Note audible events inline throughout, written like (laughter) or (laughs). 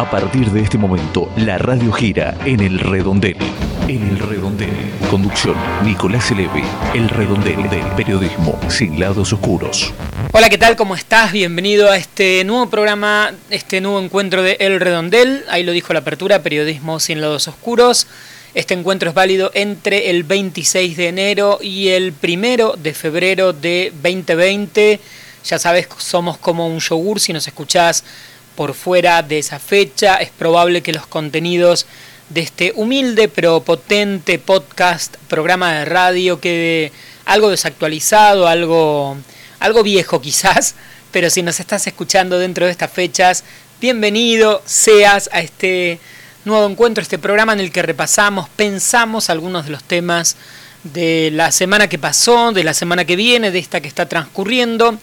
A partir de este momento, la radio gira en el redondel. En el redondel. Conducción, Nicolás Eleve. El redondel del periodismo sin lados oscuros. Hola, ¿qué tal? ¿Cómo estás? Bienvenido a este nuevo programa, este nuevo encuentro de El Redondel. Ahí lo dijo la apertura, periodismo sin lados oscuros. Este encuentro es válido entre el 26 de enero y el 1 de febrero de 2020. Ya sabes, somos como un yogur si nos escuchás por fuera de esa fecha. Es probable que los contenidos de este humilde pero potente podcast, programa de radio, quede algo desactualizado, algo, algo viejo quizás. (laughs) Pero si nos estás escuchando dentro de estas fechas, bienvenido seas a este nuevo encuentro, este programa en el que repasamos, pensamos algunos de los temas de la semana que pasó, de la semana que viene, de esta que está transcurriendo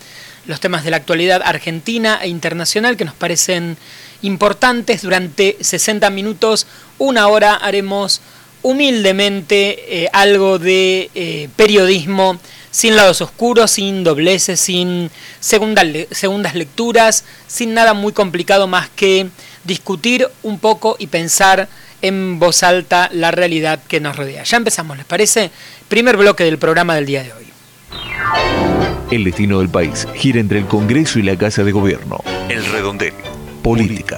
los temas de la actualidad argentina e internacional que nos parecen importantes. Durante 60 minutos, una hora, haremos humildemente eh, algo de eh, periodismo sin lados oscuros, sin dobleces, sin segundas lecturas, sin nada muy complicado más que discutir un poco y pensar en voz alta la realidad que nos rodea. Ya empezamos, ¿les parece? Primer bloque del programa del día de hoy. El destino del país gira entre el Congreso y la Casa de Gobierno. El redondel. Política.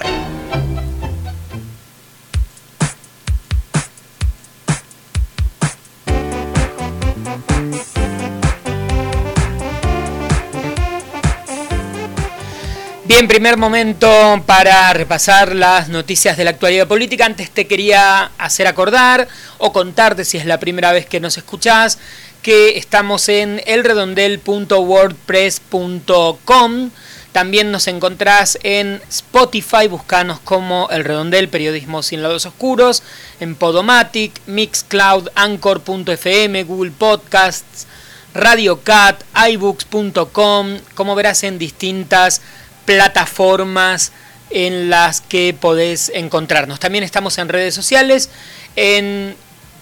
Bien, primer momento para repasar las noticias de la actualidad política. Antes te quería hacer acordar o contarte si es la primera vez que nos escuchás que estamos en elredondel.wordpress.com. También nos encontrás en Spotify, buscanos como El Redondel, Periodismo sin lados oscuros, en Podomatic, Mixcloud, Anchor.fm, Google Podcasts, RadioCat, iBooks.com, como verás en distintas plataformas en las que podés encontrarnos. También estamos en redes sociales, en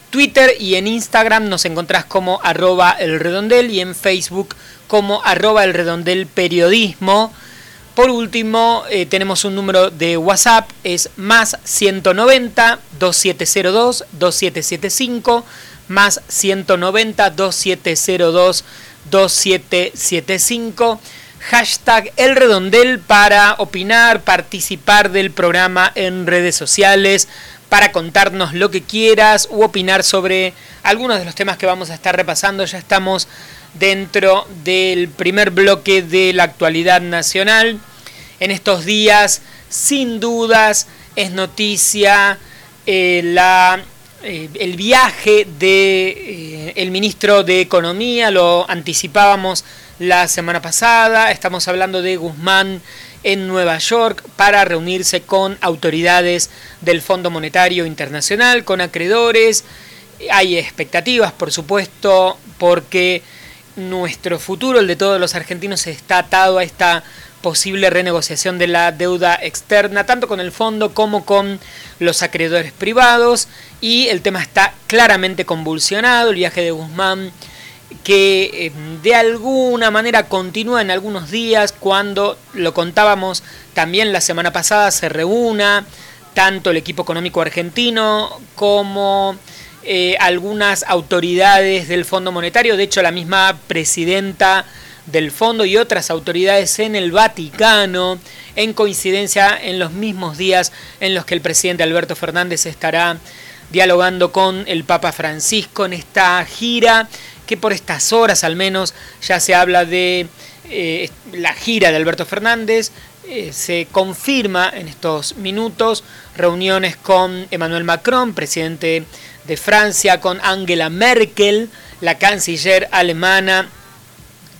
Twitter y en Instagram nos encontrás como arroba el redondel y en Facebook como arroba el redondel periodismo. Por último, eh, tenemos un número de WhatsApp, es más 190 2702 2775, más 190 2702 2775. Hashtag El Redondel para opinar, participar del programa en redes sociales para contarnos lo que quieras u opinar sobre algunos de los temas que vamos a estar repasando. Ya estamos dentro del primer bloque de la actualidad nacional. En estos días, sin dudas, es noticia eh, la, eh, el viaje del de, eh, ministro de Economía, lo anticipábamos la semana pasada, estamos hablando de Guzmán en Nueva York para reunirse con autoridades del Fondo Monetario Internacional, con acreedores. Hay expectativas, por supuesto, porque nuestro futuro, el de todos los argentinos, está atado a esta posible renegociación de la deuda externa, tanto con el fondo como con los acreedores privados. Y el tema está claramente convulsionado. El viaje de Guzmán que eh, de alguna manera continúa en algunos días cuando lo contábamos también la semana pasada se reúna tanto el equipo económico argentino como eh, algunas autoridades del Fondo Monetario, de hecho la misma presidenta del fondo y otras autoridades en el Vaticano, en coincidencia en los mismos días en los que el presidente Alberto Fernández estará dialogando con el Papa Francisco en esta gira que por estas horas al menos ya se habla de eh, la gira de Alberto Fernández, eh, se confirma en estos minutos reuniones con Emmanuel Macron, presidente de Francia, con Angela Merkel, la canciller alemana,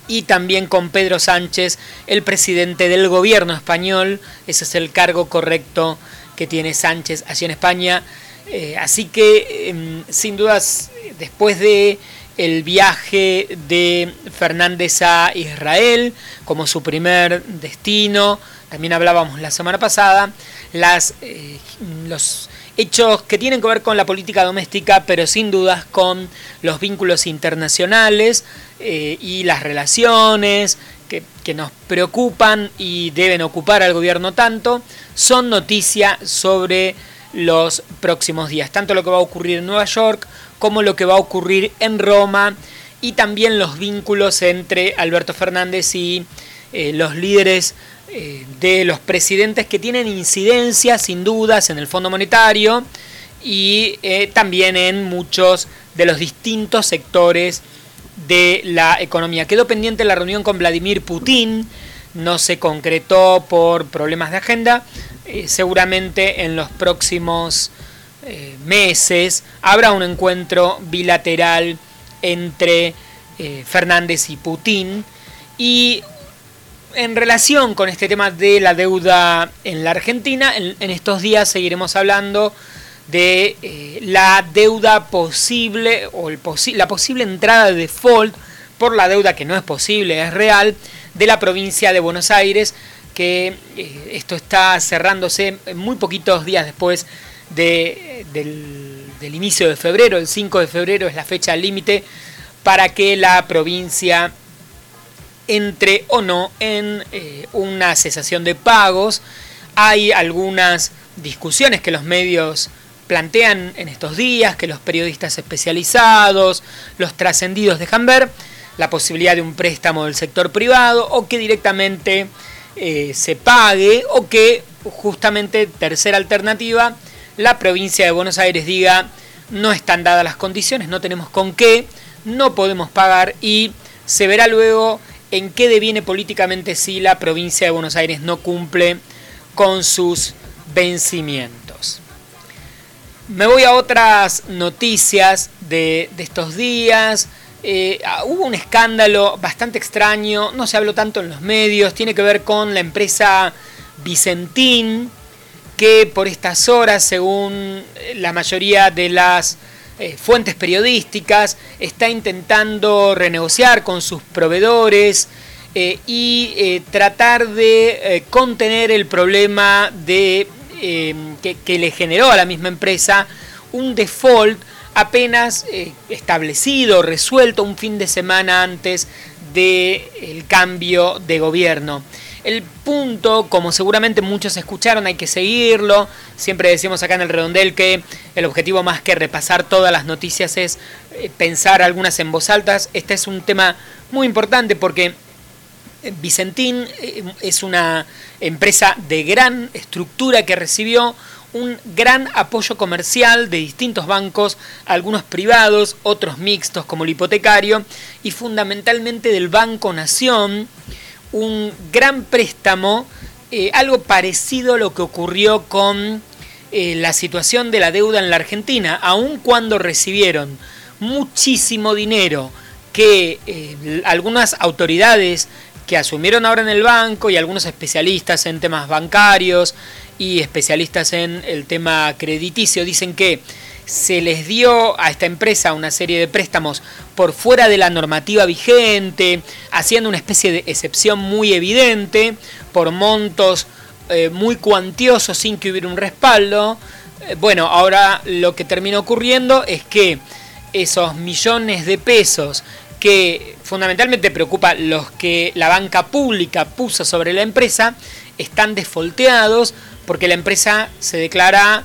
y también con Pedro Sánchez, el presidente del gobierno español. Ese es el cargo correcto que tiene Sánchez allí en España. Eh, así que, em, sin dudas, después de el viaje de Fernández a Israel como su primer destino. También hablábamos la semana pasada las, eh, los hechos que tienen que ver con la política doméstica, pero sin dudas con los vínculos internacionales eh, y las relaciones que, que, nos preocupan y deben ocupar al gobierno tanto son noticia sobre los próximos días, tanto lo que va a ocurrir en Nueva York como lo que va a ocurrir en Roma y también los vínculos entre Alberto Fernández y eh, los líderes eh, de los presidentes que tienen incidencia sin dudas en el Fondo Monetario y eh, también en muchos de los distintos sectores de la economía. Quedó pendiente la reunión con Vladimir Putin, no se concretó por problemas de agenda, seguramente en los próximos meses habrá un encuentro bilateral entre Fernández y Putin. Y en relación con este tema de la deuda en la Argentina, en, estos días seguiremos hablando de eh, la deuda posible o la posible entrada de default por la deuda que no es posible, es real, de la provincia de Buenos Aires, que eh, esto está cerrándose muy poquitos días después de, del, del inicio de febrero, el 5 de febrero es la fecha límite para que la provincia entre o no en eh, una cesación de pagos. Hay algunas discusiones que los medios plantean en estos días, que los periodistas especializados, los trascendidos dejan ver, la posibilidad de un préstamo del sector privado o que directamente eh, se pague o que justamente tercera alternativa, la provincia de Buenos Aires diga no están dadas las condiciones, no tenemos con qué, no podemos pagar y se verá luego en qué deviene políticamente si la provincia de Buenos Aires no cumple con sus vencimientos. Me voy a otras noticias de, estos días. Eh, ah, hubo un escándalo bastante extraño, no se habló tanto en los medios, tiene que ver con la empresa Vicentín, que por estas horas, según la mayoría de las eh, fuentes periodísticas, está intentando renegociar con sus proveedores eh, y eh, tratar de contener el problema de, que, que, le generó a la misma empresa un default apenas establecido, resuelto un fin de semana antes del cambio de gobierno. El punto, como seguramente muchos escucharon, hay que seguirlo. Siempre decimos acá en el redondel que el objetivo más que repasar todas las noticias es eh, pensar algunas en voz alta. Este es un tema muy importante porque eh, Vicentín eh, es una empresa de gran estructura que recibió un gran apoyo comercial de distintos bancos, algunos privados, otros mixtos como el hipotecario y fundamentalmente del Banco Nación un gran préstamo, eh, algo parecido a lo que ocurrió con eh, la situación de la deuda en la Argentina, aun cuando recibieron muchísimo dinero que eh, algunas autoridades que asumieron ahora en el banco y algunos especialistas en temas bancarios y especialistas en el tema crediticio dicen que se les dio a esta empresa una serie de préstamos por fuera de la normativa vigente, haciendo una especie de excepción muy evidente, por montos eh, muy cuantiosos sin que hubiera un respaldo. Eh, bueno, ahora lo que termina ocurriendo es que esos millones de pesos que fundamentalmente preocupa los que la banca pública puso sobre la empresa, están desfolteados porque la empresa se declara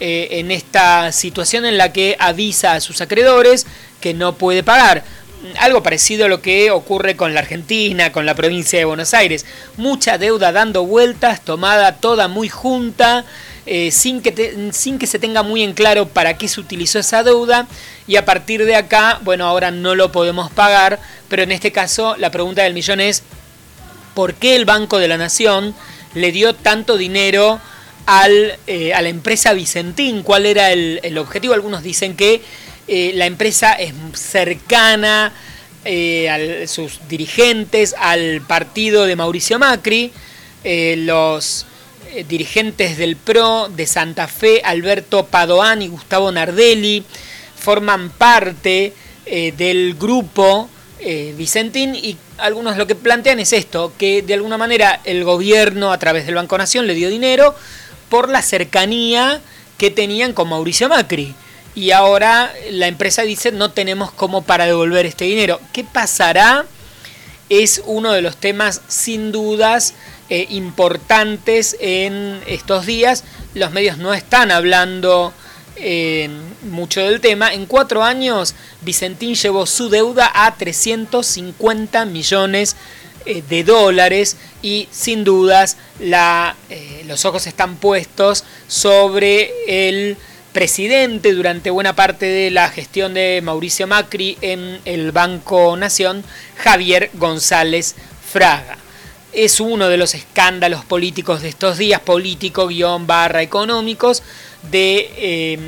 eh, en esta situación en la que avisa a sus acreedores que no puede pagar. Algo parecido a lo que ocurre con la Argentina, con la provincia de Buenos Aires. Mucha deuda dando vueltas, tomada toda muy junta, eh, sin, que sin que se tenga muy en claro para qué se utilizó esa deuda. Y a partir de acá, bueno, ahora no lo podemos pagar, pero en este caso la pregunta del millón es, ¿por qué el Banco de la Nación le dio tanto dinero? Al, eh, a la empresa Vicentín. ¿Cuál era el, objetivo? Algunos dicen que eh, la empresa es cercana eh, a sus dirigentes al partido de Mauricio Macri. los dirigentes del PRO de Santa Fe, Alberto Padoan y Gustavo Nardelli, forman parte del grupo Vicentín y algunos lo que plantean es esto, que de alguna manera el gobierno a través del Banco Nación le dio dinero, por la cercanía que tenían con Mauricio Macri. Y ahora la empresa dice no tenemos cómo para devolver este dinero. ¿Qué pasará es uno de los temas sin dudas eh, importantes en estos días. Los medios no están hablando eh, mucho del tema. En cuatro años, Vicentín llevó su deuda a 350 millones eh, de dólares y sin dudas la, los ojos están puestos sobre el presidente durante buena parte de la gestión de Mauricio Macri en el Banco Nación, Javier González Fraga. Es uno de los escándalos políticos de estos días, político guion barra económicos, de, eh,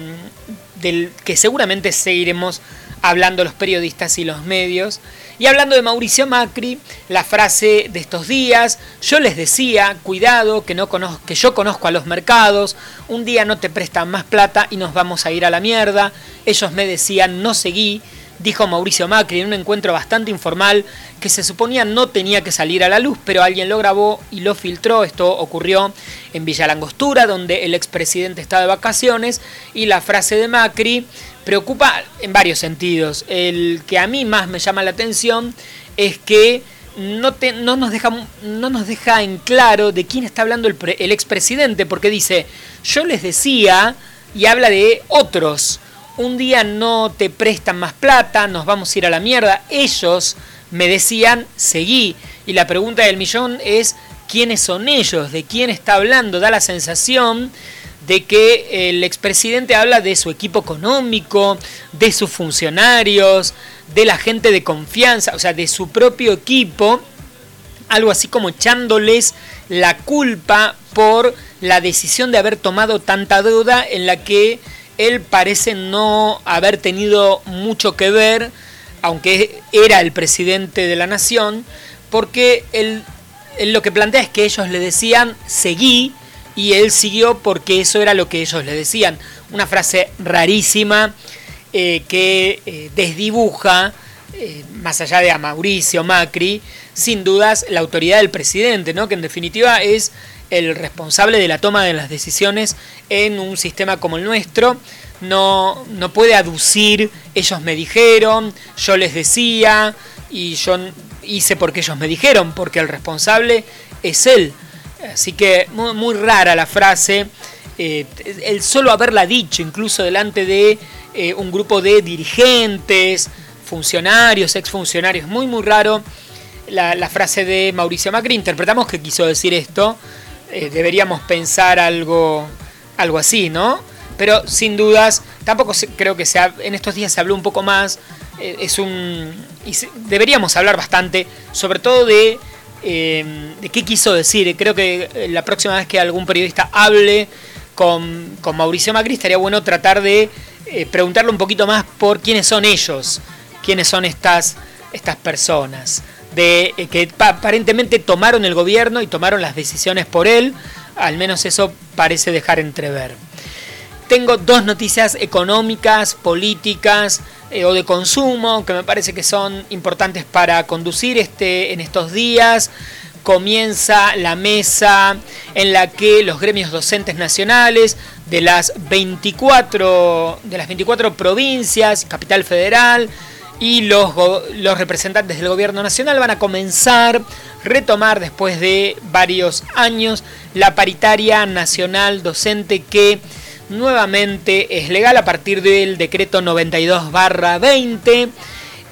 del que seguramente seguiremos hablando los periodistas y los medios. Y hablando de Mauricio Macri, la frase de estos días, yo les decía, cuidado, que, no que yo conozco a los mercados, un día no te prestan más plata y nos vamos a ir a la mierda. Ellos me decían, no seguí, dijo Mauricio Macri en un encuentro bastante informal que se suponía no tenía que salir a la luz, pero alguien lo grabó y lo filtró. Esto ocurrió en Villa Langostura, donde el expresidente está de vacaciones, y la frase de Macri preocupa en varios sentidos. El que a mí más me llama la atención es que no, te, no, nos, deja, no nos deja en claro de quién está hablando el, el expresidente, porque dice, yo les decía, y habla de otros, un día no te prestan más plata, nos vamos a ir a la mierda, ellos me decían, seguí, y la pregunta del millón es, ¿quiénes son ellos? ¿De quién está hablando? Da la sensación de que el expresidente habla de su equipo económico, de sus funcionarios, de la gente de confianza, o sea, de su propio equipo, algo así como echándoles la culpa por la decisión de haber tomado tanta deuda en la que él parece no haber tenido mucho que ver, aunque era el presidente de la nación, porque él, lo que plantea es que ellos le decían seguí, y él siguió porque eso era lo que ellos le decían. Una frase rarísima eh, que eh, desdibuja, eh, más allá de a Mauricio Macri, sin dudas la autoridad del presidente, ¿no? que en definitiva es el responsable de la toma de las decisiones en un sistema como el nuestro. No, no puede aducir, ellos me dijeron, yo les decía, y yo hice porque ellos me dijeron, porque el responsable es él. Así que muy, rara la frase. Eh, el solo haberla dicho, incluso delante de eh, un grupo de dirigentes, funcionarios, exfuncionarios, muy muy raro la, frase de Mauricio Macri. Interpretamos que quiso decir esto. Eh, deberíamos pensar algo, algo así, ¿no? Pero sin dudas, tampoco creo que sea. En estos días se habló un poco más. es un. Deberíamos hablar bastante, sobre todo de Em, de qué quiso decir. Creo que eh, la próxima vez que algún periodista hable con, Mauricio Macri estaría bueno tratar de eh, preguntarle un poquito más por quiénes son ellos, quiénes son estas, estas personas, de eh, que aparentemente tomaron el gobierno y tomaron las decisiones por él, al menos eso parece dejar entrever. Tengo dos noticias económicas, políticas eh, o de consumo que me parece que son importantes para conducir este, en estos días. Comienza la mesa en la que los gremios docentes nacionales de las 24, de las 24 provincias, capital federal, y los, los representantes del gobierno nacional van a comenzar, retomar después de varios años, la paritaria nacional docente que nuevamente es legal a partir del decreto 92 20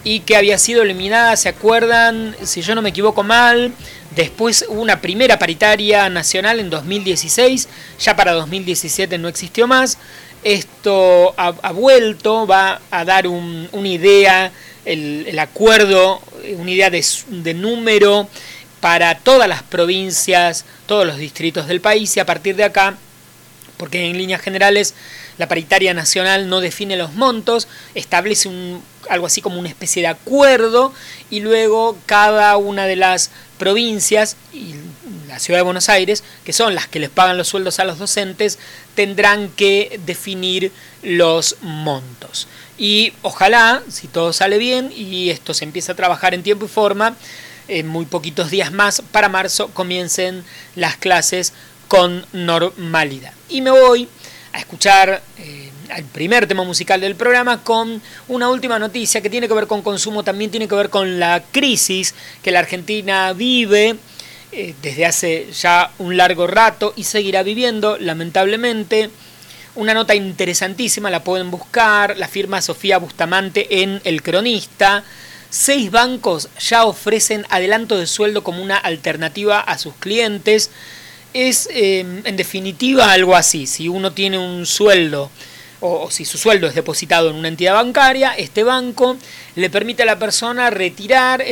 y que había sido eliminada, ¿se acuerdan? Si yo no me equivoco mal, después hubo una primera paritaria nacional en 2016, ya para 2017 no existió más. Esto ha, vuelto, va a dar una idea, el, acuerdo, una idea de, de número para todas las provincias, todos los distritos del país y a partir de acá porque en líneas generales la paritaria nacional no define los montos, establece un, algo así como una especie de acuerdo y luego cada una de las provincias y la ciudad de Buenos Aires, que son las que les pagan los sueldos a los docentes, tendrán que definir los montos. Y ojalá, si todo sale bien y esto se empieza a trabajar en tiempo y forma, en muy poquitos días más, para marzo, comiencen las clases con normalidad. Y me voy a escuchar eh, el primer tema musical del programa con una última noticia que tiene que ver con consumo, también tiene que ver con la crisis que la Argentina vive eh, desde hace ya un largo rato y seguirá viviendo, lamentablemente. Una nota interesantísima, la pueden buscar, la firma Sofía Bustamante en El Cronista. Seis bancos ya ofrecen adelanto de sueldo como una alternativa a sus clientes. Es em, en definitiva algo así. Si uno tiene un sueldo o, si su sueldo es depositado en una entidad bancaria, este banco le permite a la persona retirar,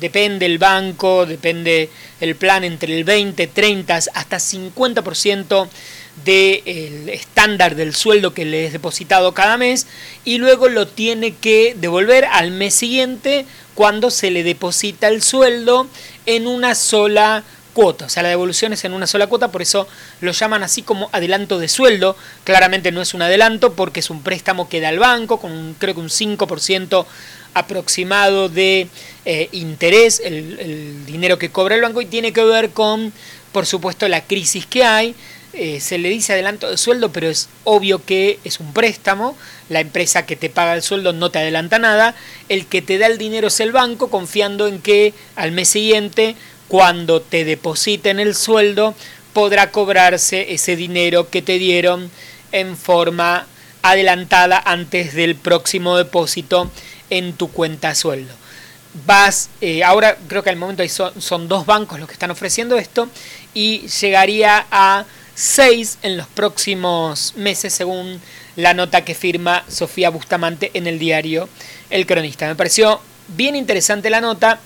depende el banco, depende el plan, entre el 20, 30 hasta 50% del estándar del sueldo que le es depositado cada mes y luego lo tiene que devolver al mes siguiente cuando se le deposita el sueldo en una sola o sea, la devolución es en una sola cuota, por eso lo llaman así como adelanto de sueldo. Claramente no es un adelanto porque es un préstamo que da al banco con creo que un 5% aproximado de eh, interés, el, el dinero que cobra el banco y tiene que ver con, por supuesto, la crisis que hay. Eh, se le dice adelanto de sueldo, pero es obvio que es un préstamo, la empresa que te paga el sueldo no te adelanta nada, el que te da el dinero es el banco, confiando en que al mes siguiente, cuando te depositen el sueldo, podrá cobrarse ese dinero que te dieron en forma adelantada antes del próximo depósito en tu cuenta sueldo. Vas, eh, ahora creo que al momento son, son dos bancos los que están ofreciendo esto y llegaría a 6 en los próximos meses, según la nota que firma Sofía Bustamante en el diario El Cronista. Me pareció bien interesante la nota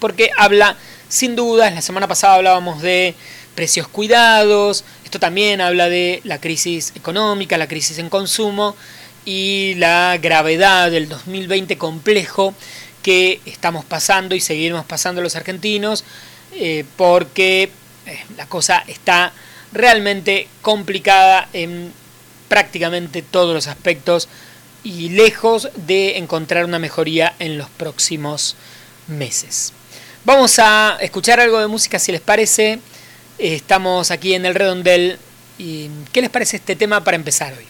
porque habla, sin dudas, la semana pasada hablábamos de precios cuidados, esto también habla de la crisis económica, la crisis en consumo y la gravedad del 2020 complejo que estamos pasando y seguiremos pasando los argentinos, eh, porque eh, la cosa está realmente complicada en prácticamente todos los aspectos y lejos de encontrar una mejoría en los próximos meses. Vamos a escuchar algo de música si les parece. Estamos aquí en el redondel. ¿Y ¿Qué les parece este tema para empezar hoy?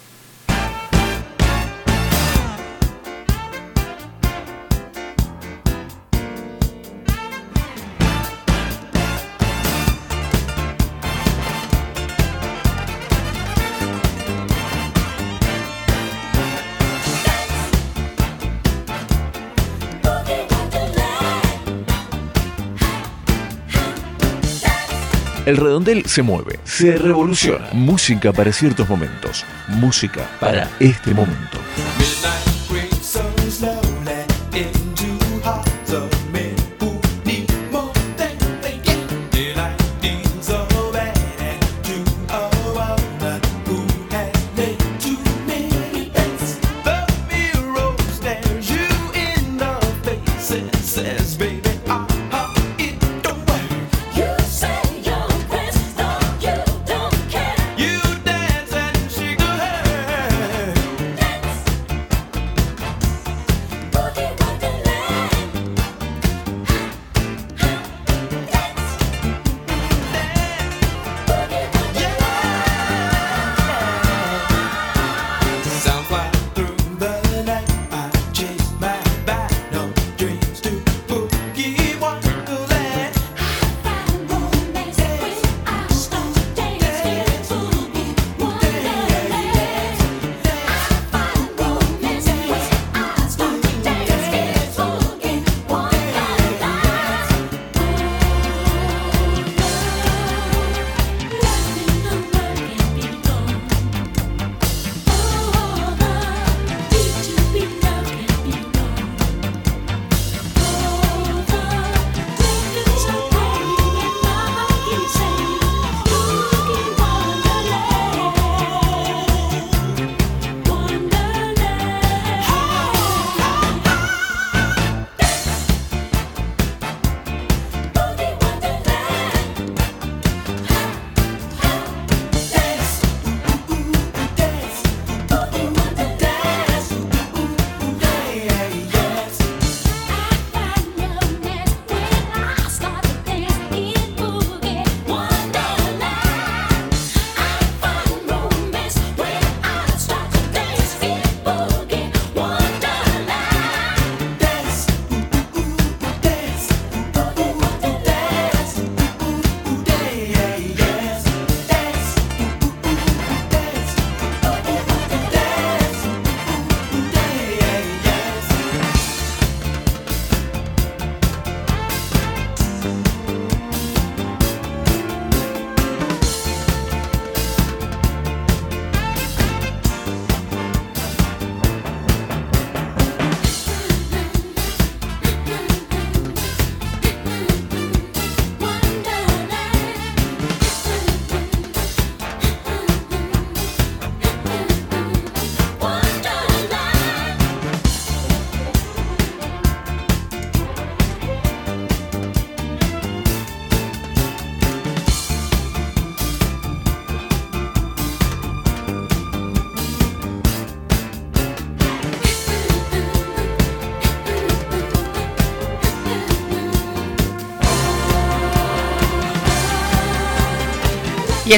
El redondel se mueve, se revoluciona. Música para ciertos momentos. Música para este momento.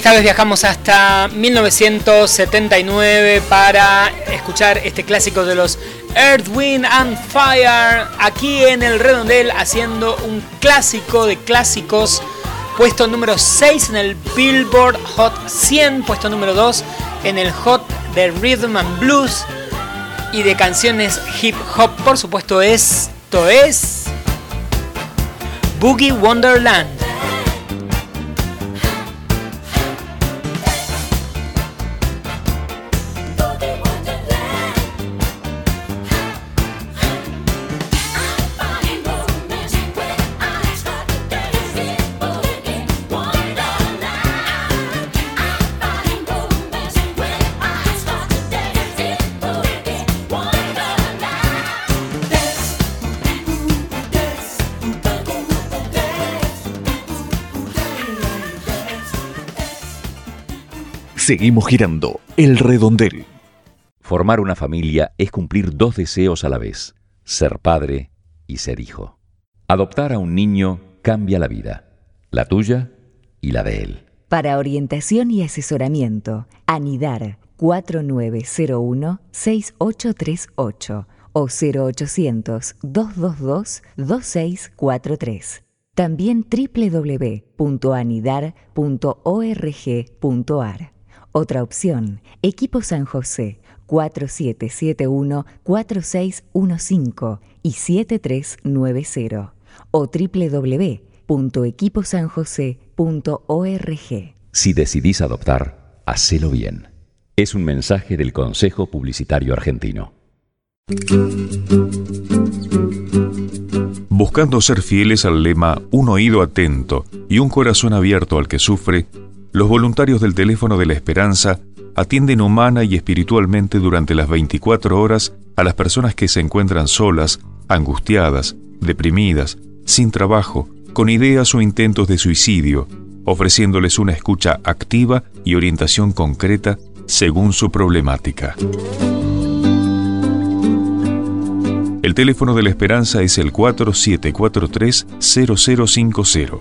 Esta vez viajamos hasta 1979 para escuchar este clásico de los Earth, Wind and Fire aquí en el Redondel haciendo un clásico de clásicos. Puesto número 6 en el Billboard Hot 100, puesto número 2 en el Hot de Rhythm and Blues y de canciones hip hop. Por supuesto, esto es Boogie Wonderland. Seguimos girando el redondel. Formar una familia es cumplir dos deseos a la vez, ser padre y ser hijo. Adoptar a un niño cambia la vida, la tuya y la de él. Para orientación y asesoramiento, anidar 4901-6838 o 0800-222-2643. También www.anidar.org.ar. Otra opción, Equipo San José 4771-4615 y 7390 o www.equiposanjose.org. Si decidís adoptar, hacelo bien. Es un mensaje del Consejo Publicitario Argentino. Buscando ser fieles al lema Un oído atento y un corazón abierto al que sufre, los voluntarios del teléfono de la esperanza atienden humana y espiritualmente durante las 24 horas a las personas que se encuentran solas, angustiadas, deprimidas, sin trabajo, con ideas o intentos de suicidio, ofreciéndoles una escucha activa y orientación concreta según su problemática. El teléfono de la esperanza es el 4743-0050.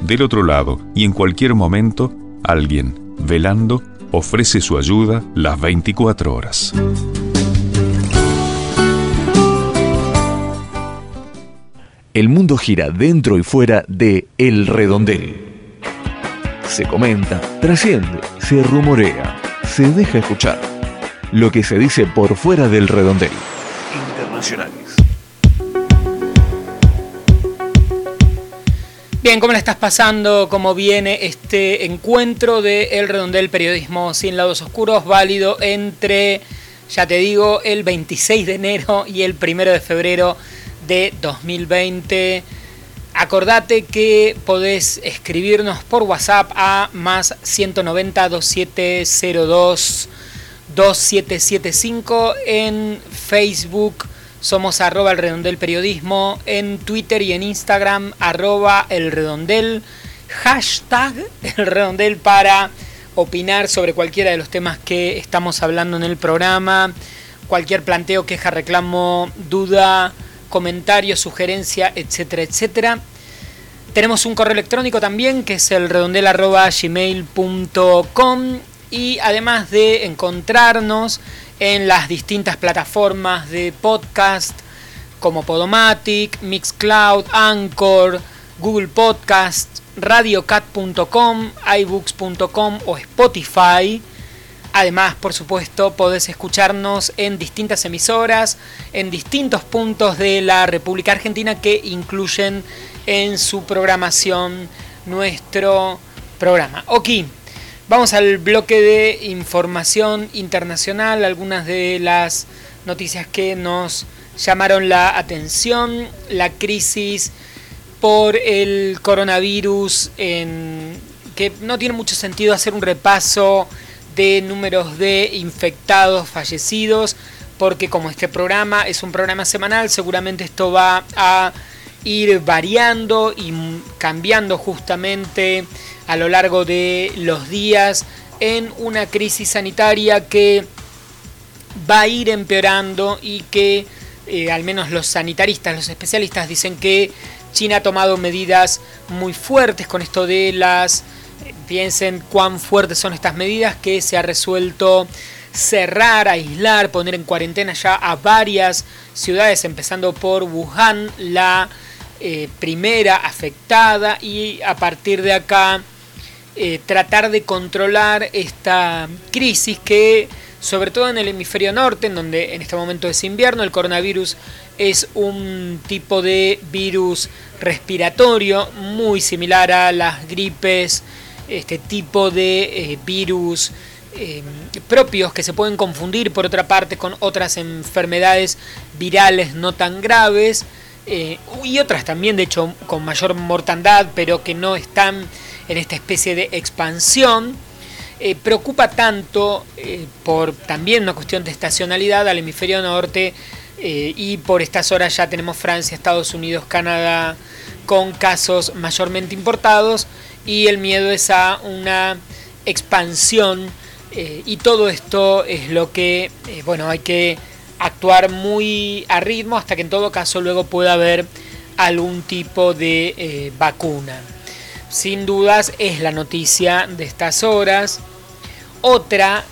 Del otro lado, y en cualquier momento, alguien, velando, ofrece su ayuda las 24 horas. El mundo gira dentro y fuera de El Redondel. Se comenta, trasciende, se rumorea, se deja escuchar. Lo que se dice por fuera del Redondel. Internacionales. Bien, ¿cómo la estás pasando? ¿Cómo viene este encuentro de El Redondel Periodismo sin lados oscuros? Válido entre, ya te digo, el 26 de enero y el 1 de febrero de 2020. Acordate que podés escribirnos por WhatsApp a más 190 2702 2775 en Facebook somos arroba el periodismo en Twitter y en Instagram arroba el redondel, hashtag el redondel para opinar sobre cualquiera de los temas que estamos hablando en el programa, cualquier planteo, queja, reclamo, duda, comentario, sugerencia, etcétera, etcétera. Tenemos un correo electrónico también que es el redondel arroba gmail.com y además de encontrarnos en las distintas plataformas de podcast como Podomatic, Mixcloud, Anchor, Google Podcast, radiocat.com, iBooks.com o Spotify. Además, por supuesto, podés escucharnos en distintas emisoras, en distintos puntos de la República Argentina que incluyen en su programación nuestro programa. Ok. Vamos al bloque de información internacional, algunas de las noticias que nos llamaron la atención, la crisis por el coronavirus, en, que no tiene mucho sentido hacer un repaso de números de infectados, fallecidos, porque como este programa es un programa semanal, seguramente esto va a ir variando y cambiando justamente a lo largo de los días en una crisis sanitaria que va a ir empeorando y que eh, al menos los sanitaristas, los especialistas dicen que China ha tomado medidas muy fuertes con esto de las piensen cuán fuertes son estas medidas que se ha resuelto cerrar, aislar, poner en cuarentena ya a varias ciudades, empezando por Wuhan, la eh, primera afectada, y a partir de acá eh, tratar de controlar esta crisis que, sobre todo en el hemisferio norte, en donde en este momento es invierno, el coronavirus es un tipo de virus respiratorio muy similar a las gripes, este tipo de eh, virus eh, propios que se pueden confundir por otra parte con otras enfermedades virales no tan graves y otras también de hecho con mayor mortandad pero que no están en esta especie de expansión eh, preocupa tanto por también una cuestión de estacionalidad al hemisferio norte y por estas horas ya tenemos Francia, Estados Unidos, Canadá con casos mayormente importados y el miedo es a una expansión eh, y todo esto es lo que, eh, bueno, hay que actuar muy a ritmo hasta que en todo caso luego pueda haber algún tipo de eh, vacuna. Sin dudas es la noticia de estas horas. Otra,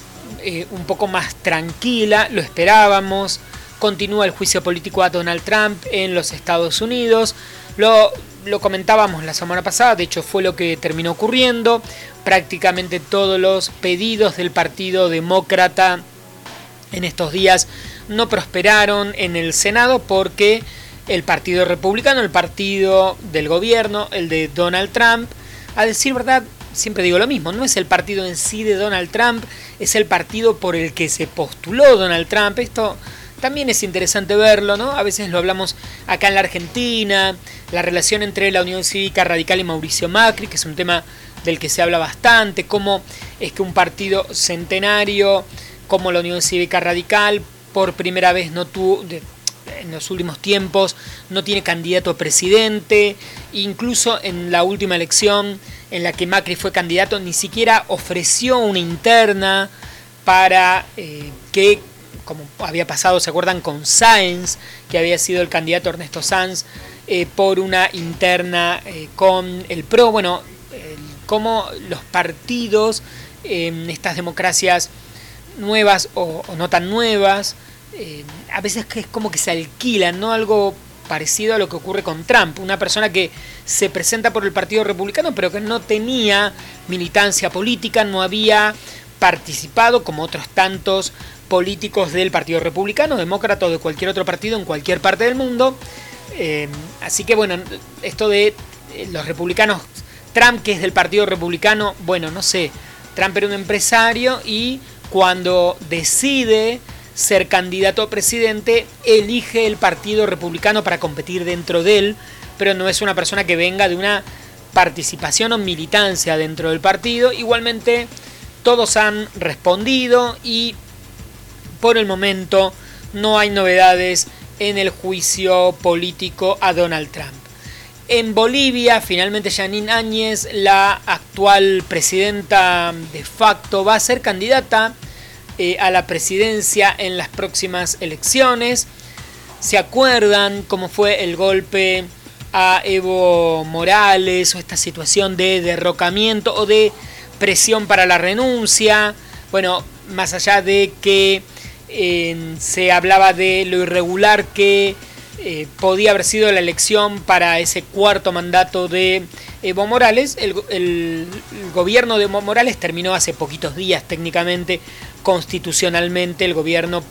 un poco más tranquila, lo esperábamos. Continúa el juicio político a Donald Trump en los Estados Unidos. Lo, lo comentábamos la semana pasada, de hecho fue lo que terminó ocurriendo. Prácticamente todos los pedidos del Partido Demócrata en estos días no prosperaron en el Senado porque el Partido Republicano, el partido del gobierno, el de Donald Trump, a decir verdad, siempre digo lo mismo, no es el partido en sí de Donald Trump, es el partido por el que se postuló Donald Trump. Esto también es interesante verlo, ¿no? A veces lo hablamos acá en la Argentina, la relación entre la Unión Cívica Radical y Mauricio Macri, que es un tema del que se habla bastante, cómo es que un partido centenario como la Unión Cívica Radical por primera vez no tuvo, en los últimos tiempos, no tiene candidato a presidente, incluso en la última elección en la que Macri fue candidato, ni siquiera ofreció una interna para eh, que como había pasado, ¿se acuerdan? Con Sáenz, que había sido el candidato Ernesto Sanz, eh, por una interna eh, con el PRO. Bueno, cómo los partidos en estas democracias nuevas o, no tan nuevas, a veces es como que se alquilan, ¿no? Algo parecido a lo que ocurre con Trump, una persona que se presenta por el Partido Republicano pero que no tenía militancia política, no había participado como otros tantos políticos del Partido Republicano, demócrata o de cualquier otro partido en cualquier parte del mundo. Eh, así que bueno, esto de eh, los republicanos, Trump que es del Partido Republicano, bueno, no sé, Trump era un empresario y cuando decide ser candidato a presidente, elige el Partido Republicano para competir dentro de él, pero no es una persona que venga de una participación o militancia dentro del partido. Igualmente, todos han respondido y por el momento no hay novedades en el juicio político a Donald Trump. En Bolivia, finalmente Janine Áñez, la actual presidenta de facto, va a ser candidata eh, a la presidencia en las próximas elecciones. ¿Se acuerdan cómo fue el golpe a Evo Morales o esta situación de derrocamiento o de presión para la renuncia? Bueno, más allá de que se hablaba de lo irregular que eh, podía haber sido la elección para ese cuarto mandato de Evo Morales. El, gobierno de Evo Morales terminó hace poquitos días técnicamente, constitucionalmente, el gobierno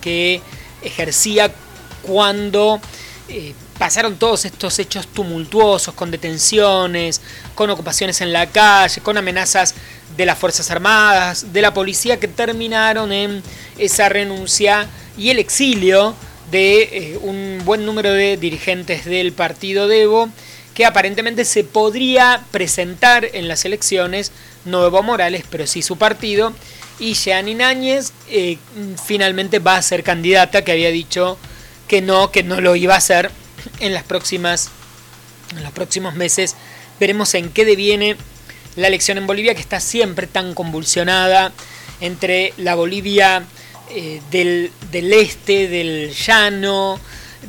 que ejercía cuando eh, pasaron todos estos hechos tumultuosos, con detenciones, con ocupaciones en la calle, con amenazas de las Fuerzas Armadas, de la policía, que terminaron en esa renuncia y el exilio de eh, un buen número de dirigentes del partido de Evo, que aparentemente se podría presentar en las elecciones, no Evo Morales, pero sí su partido, y Jeanine Áñez eh, finalmente va a ser candidata, que había dicho que no, que no lo iba a hacer en las próximas en los próximos meses. Veremos en qué deviene la elección en Bolivia, que está siempre tan convulsionada entre la Bolivia eh, del, este, del llano,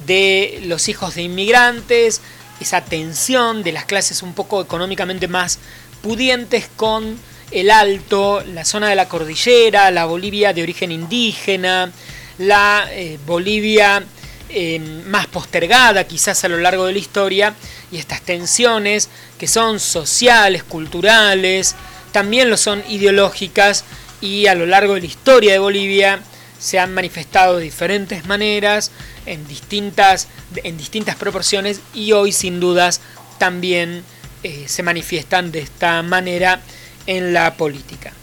de los hijos de inmigrantes, esa tensión de las clases un poco económicamente más pudientes con el Alto, la zona de la cordillera, la Bolivia de origen indígena, la eh, Bolivia eh, más postergada quizás a lo largo de la historia, y estas tensiones que son sociales, culturales, también lo son ideológicas, y a lo largo de la historia de Bolivia se han manifestado de diferentes maneras, en distintas, en distintas proporciones, y hoy sin dudas también eh, se manifiestan de esta manera en la política.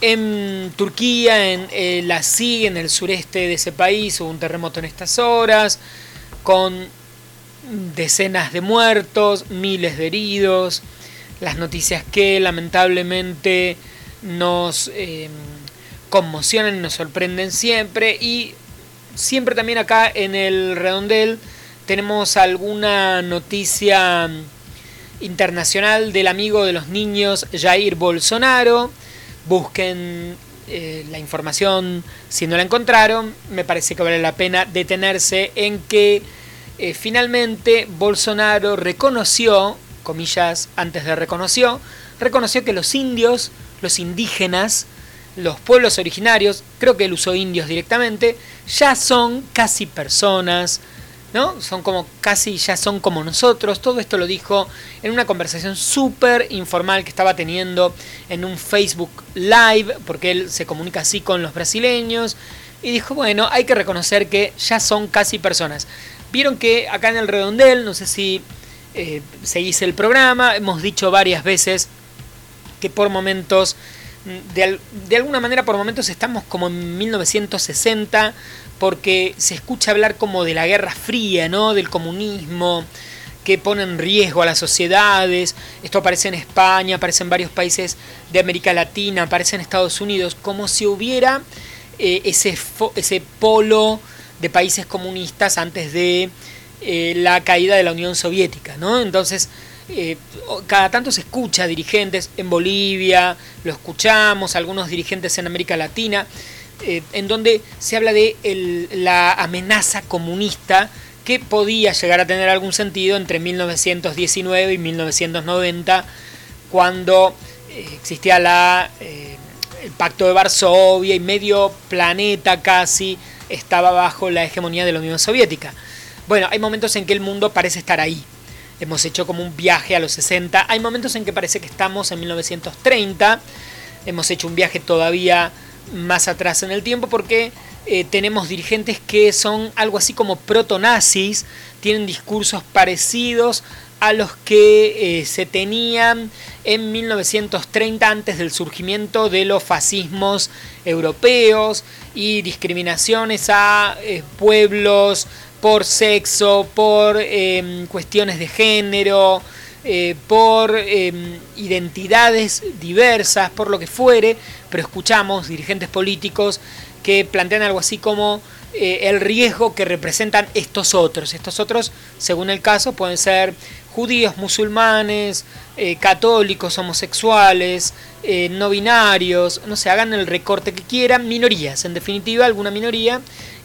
En Turquía, en eh, la SIG, en el sureste de ese país, hubo un terremoto en estas horas, con decenas de muertos, miles de heridos, las noticias que lamentablemente nos em, conmocionan nos sorprenden siempre, y siempre también acá en el redondel tenemos alguna noticia internacional del amigo de los niños Jair Bolsonaro. Busquen eh, la información si no la encontraron. Me parece que vale la pena detenerse en que eh, finalmente Bolsonaro reconoció, comillas antes de reconoció, reconoció que los indios, los indígenas, los pueblos originarios, creo que él usó indios directamente, ya son casi personas, ¿no? Son como casi ya son como nosotros. Todo esto lo dijo en una conversación súper informal que estaba teniendo en un Facebook Live, porque él se comunica así con los brasileños. Y dijo, bueno, hay que reconocer que ya son casi personas. Vieron que acá en el redondel, no sé si eh, seguís el programa, hemos dicho varias veces que por momentos, mm, de, alguna manera por momentos estamos como en 1960 porque se escucha hablar como de la Guerra Fría, ¿no? Del comunismo, que pone en riesgo a las sociedades. Esto aparece en España, aparece en varios países de América Latina, aparece en Estados Unidos, como si hubiera eh, ese, ese polo de países comunistas antes de eh, la caída de la Unión Soviética, ¿no? Entonces, eh, cada tanto se escucha dirigentes en Bolivia, lo escuchamos, algunos dirigentes en América Latina, eh, en donde se habla de la amenaza comunista que podía llegar a tener algún sentido entre 1919 y 1990, cuando eh, existía la, el Pacto de Varsovia y medio planeta casi estaba bajo la hegemonía de la Unión Soviética. Bueno, hay momentos en que el mundo parece estar ahí. Hemos hecho como un viaje a los 60. Hay momentos en que parece que estamos en 1930. Hemos hecho un viaje todavía más atrás en el tiempo porque eh, tenemos dirigentes que son algo así como proto-nazis, tienen discursos parecidos a los que eh, se tenían en 1930 antes del surgimiento de los fascismos europeos y discriminaciones a eh, pueblos por sexo, por em, cuestiones de género, por em, identidades diversas, por lo que fuere, pero escuchamos dirigentes políticos que plantean algo así como eh, el riesgo que representan estos otros. Estos otros, según el caso, pueden ser judíos, musulmanes, eh, católicos, homosexuales, eh, no binarios, no sé, hagan el recorte que quieran, minorías, en definitiva, alguna minoría,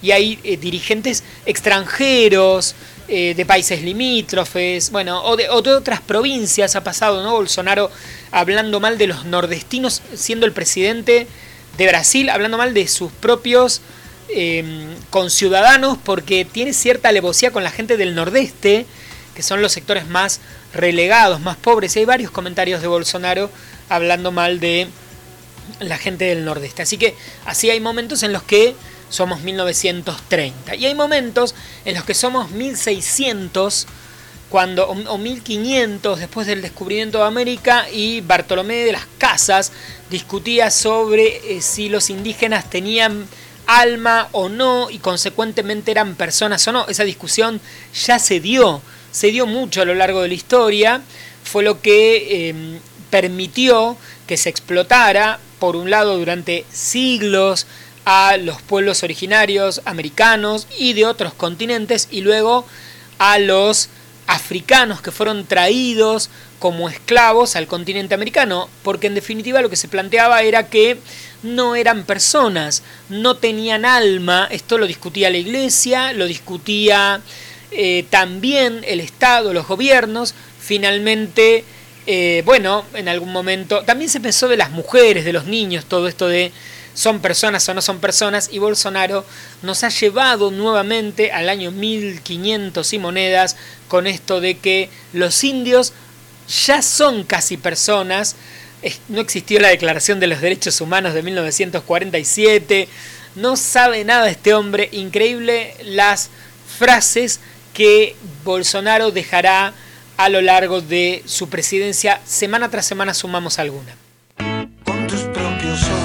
y hay dirigentes extranjeros, de países limítrofes, bueno, o de, otras provincias ha pasado, ¿no? Bolsonaro hablando mal de los nordestinos, siendo el presidente de Brasil, hablando mal de sus propios eh, conciudadanos, porque tiene cierta alevosía con la gente del nordeste, que son los sectores más relegados, más pobres. Y hay varios comentarios de Bolsonaro hablando mal de la gente del nordeste. Así que así hay momentos en los que somos 1930 y hay momentos en los que somos 1600 cuando, o, 1500 después del descubrimiento de América y Bartolomé de las Casas discutía sobre eh, si los indígenas tenían alma o no y consecuentemente eran personas o no. Esa discusión ya se dio, se dio mucho a lo largo de la historia, fue lo que em, permitió que se explotara, por un lado, durante siglos a los pueblos originarios americanos y de otros continentes y luego a los africanos que fueron traídos como esclavos al continente americano, porque en definitiva lo que se planteaba era que no eran personas, no tenían alma, esto lo discutía la iglesia, lo discutía eh, también el Estado, los gobiernos, finalmente, eh, bueno, en algún momento, también se pensó de las mujeres, de los niños, todo esto de son personas o no son personas, y Bolsonaro nos ha llevado nuevamente al año 1500 y monedas con esto de que los indios ya son casi personas, no existió la Declaración de los Derechos Humanos de 1947, no sabe nada este hombre, increíble las frases que Bolsonaro dejará a lo largo de su presidencia. Semana tras semana sumamos alguna. Con tus propios ojos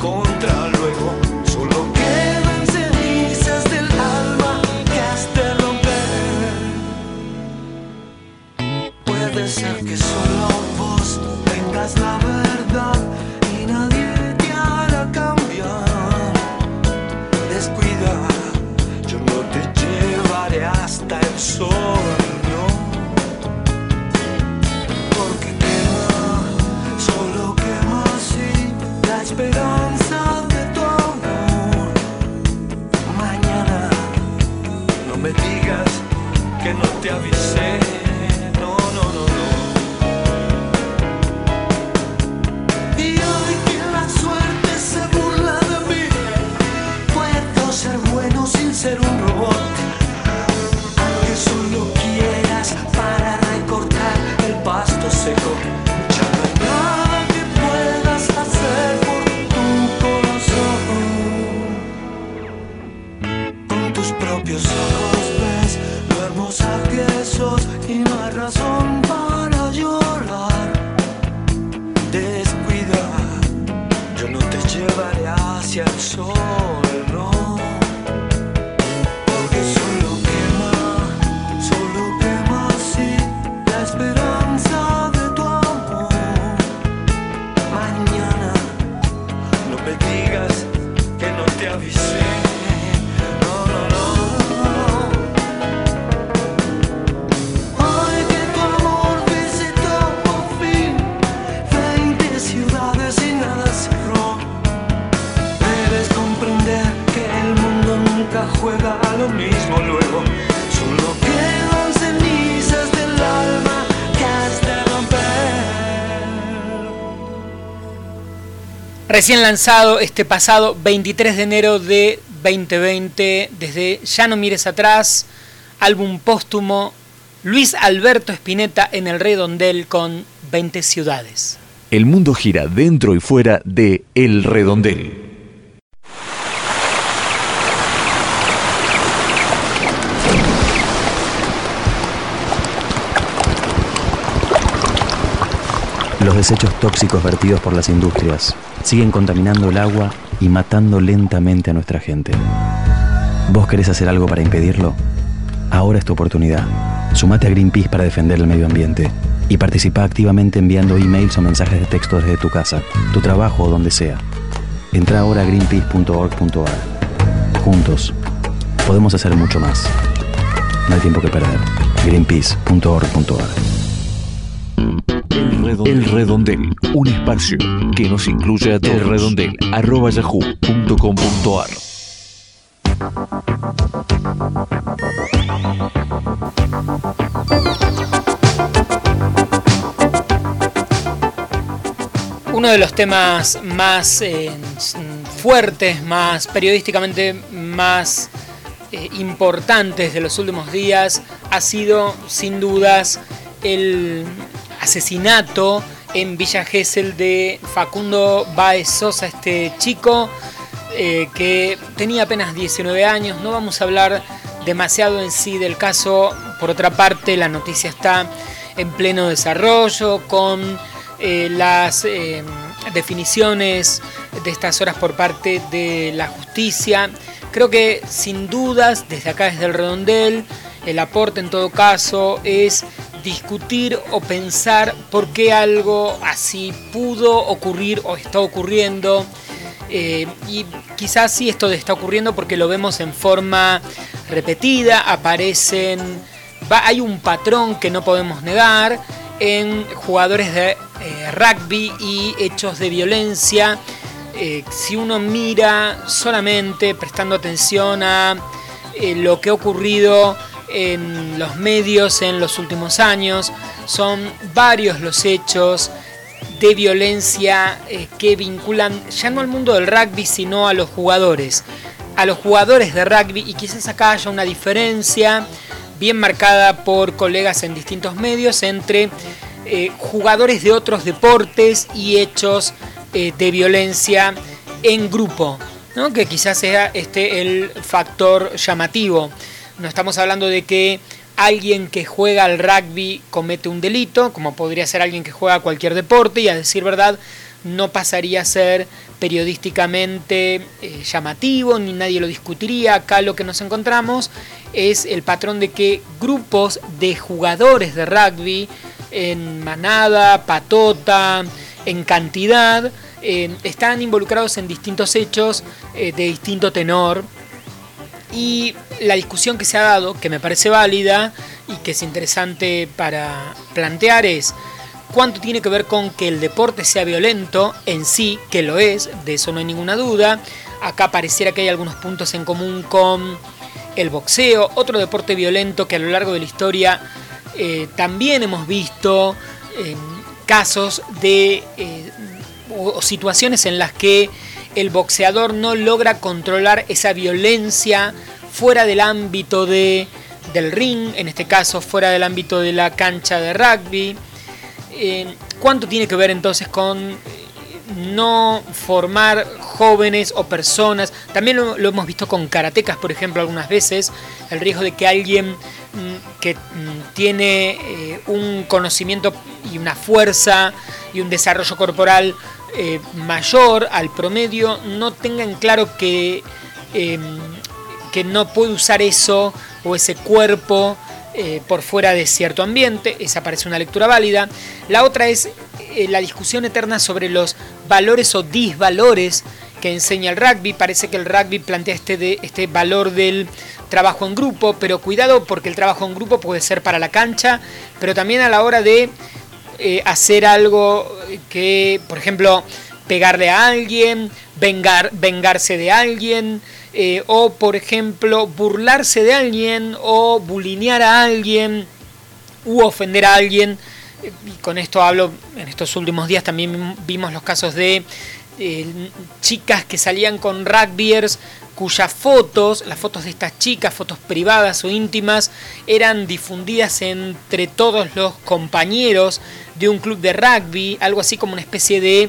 contra Luego. Solo quedan cenizas del alma que has de romper. Puede ser que solo vos tengas la verdad avisé. Juega a lo mismo luego Solo quedan cenizas del alma que has de romper Recién lanzado este pasado 23 de enero de 2020, desde Ya no mires atrás, álbum póstumo, Luis Alberto Spinetta en el Redondel con 20 ciudades. El mundo gira dentro y fuera de El Redondel. Los desechos tóxicos vertidos por las industrias siguen contaminando el agua y matando lentamente a nuestra gente. ¿Vos querés hacer algo para impedirlo? Ahora es tu oportunidad. Sumate a Greenpeace para defender el medio ambiente y participa activamente enviando emails o mensajes de texto desde tu casa, tu trabajo o donde sea. Entra ahora a greenpeace.org.ar. Juntos podemos hacer mucho más. No hay tiempo que perder. greenpeace.org.ar. El Redondel. El Redondel, un espacio que nos incluye a todos. El Redondel, arroba yahoo.com.ar. Uno de los temas más eh, fuertes, más periodísticamente más eh, importantes de los últimos días ha sido sin dudas el asesinato en Villa Gesell de Facundo Baez Sosa, este chico eh, que tenía apenas 19 años. No vamos a hablar demasiado en sí del caso. Por otra parte, la noticia está en pleno desarrollo con eh, las eh, definiciones de estas horas por parte de la justicia. Creo que sin dudas, desde acá, desde el redondel, el aporte en todo caso es discutir o pensar por qué algo así pudo ocurrir o está ocurriendo. Eh, y quizás sí esto está ocurriendo porque lo vemos en forma repetida, aparecen, hay un patrón que no podemos negar en jugadores de eh, rugby y hechos de violencia. Eh, si uno mira solamente prestando atención a lo que ha ocurrido en los medios en los últimos años, son varios los hechos de violencia eh, que vinculan ya no al mundo del rugby, sino a los jugadores. A los jugadores de rugby y quizás acá haya una diferencia bien marcada por colegas en distintos medios entre eh, jugadores de otros deportes y hechos eh, de violencia en grupo, ¿no? que quizás sea este el factor llamativo. No estamos hablando de que alguien que juega al rugby comete un delito, como podría ser alguien que juega cualquier deporte, y a decir verdad, no pasaría a ser periodísticamente eh, llamativo, ni nadie lo discutiría. Acá lo que nos encontramos es el patrón de que grupos de jugadores de rugby, en manada, patota, en cantidad, eh, están involucrados en distintos hechos eh, de distinto tenor y la discusión que se ha dado, que me parece válida y que es interesante para plantear, es cuánto tiene que ver con que el deporte sea violento en sí, que lo es, de eso no hay ninguna duda. Acá pareciera que hay algunos puntos en común con el boxeo, otro deporte violento que a lo largo de la historia eh, también hemos visto eh, casos de eh, o situaciones en las que el boxeador no logra controlar esa violencia fuera del ámbito de, del ring, en este caso fuera del ámbito de la cancha de rugby. Eh, ¿Cuánto tiene que ver entonces con eh, no formar jóvenes o personas? También lo, hemos visto con karatecas, por ejemplo, algunas veces, el riesgo de que alguien mm, que mm, tiene eh, un conocimiento y una fuerza y un desarrollo corporal eh, mayor al promedio no tengan claro que, em, que no puede usar eso o ese cuerpo eh, por fuera de cierto ambiente, esa parece una lectura válida. La otra es eh, la discusión eterna sobre los valores o disvalores que enseña el rugby. Parece que el rugby plantea este, este valor del trabajo en grupo, pero cuidado porque el trabajo en grupo puede ser para la cancha, pero también a la hora de eh, hacer algo que, por ejemplo, pegarle a alguien, vengar, vengarse de alguien, eh, o por ejemplo, burlarse de alguien, o bulinear a alguien, u ofender a alguien. Y con esto hablo, en estos últimos días también vimos los casos de eh, chicas que salían con rugbyers cuyas fotos, las fotos de estas chicas, fotos privadas o íntimas, eran difundidas entre todos los compañeros de un club de rugby, algo así como una especie de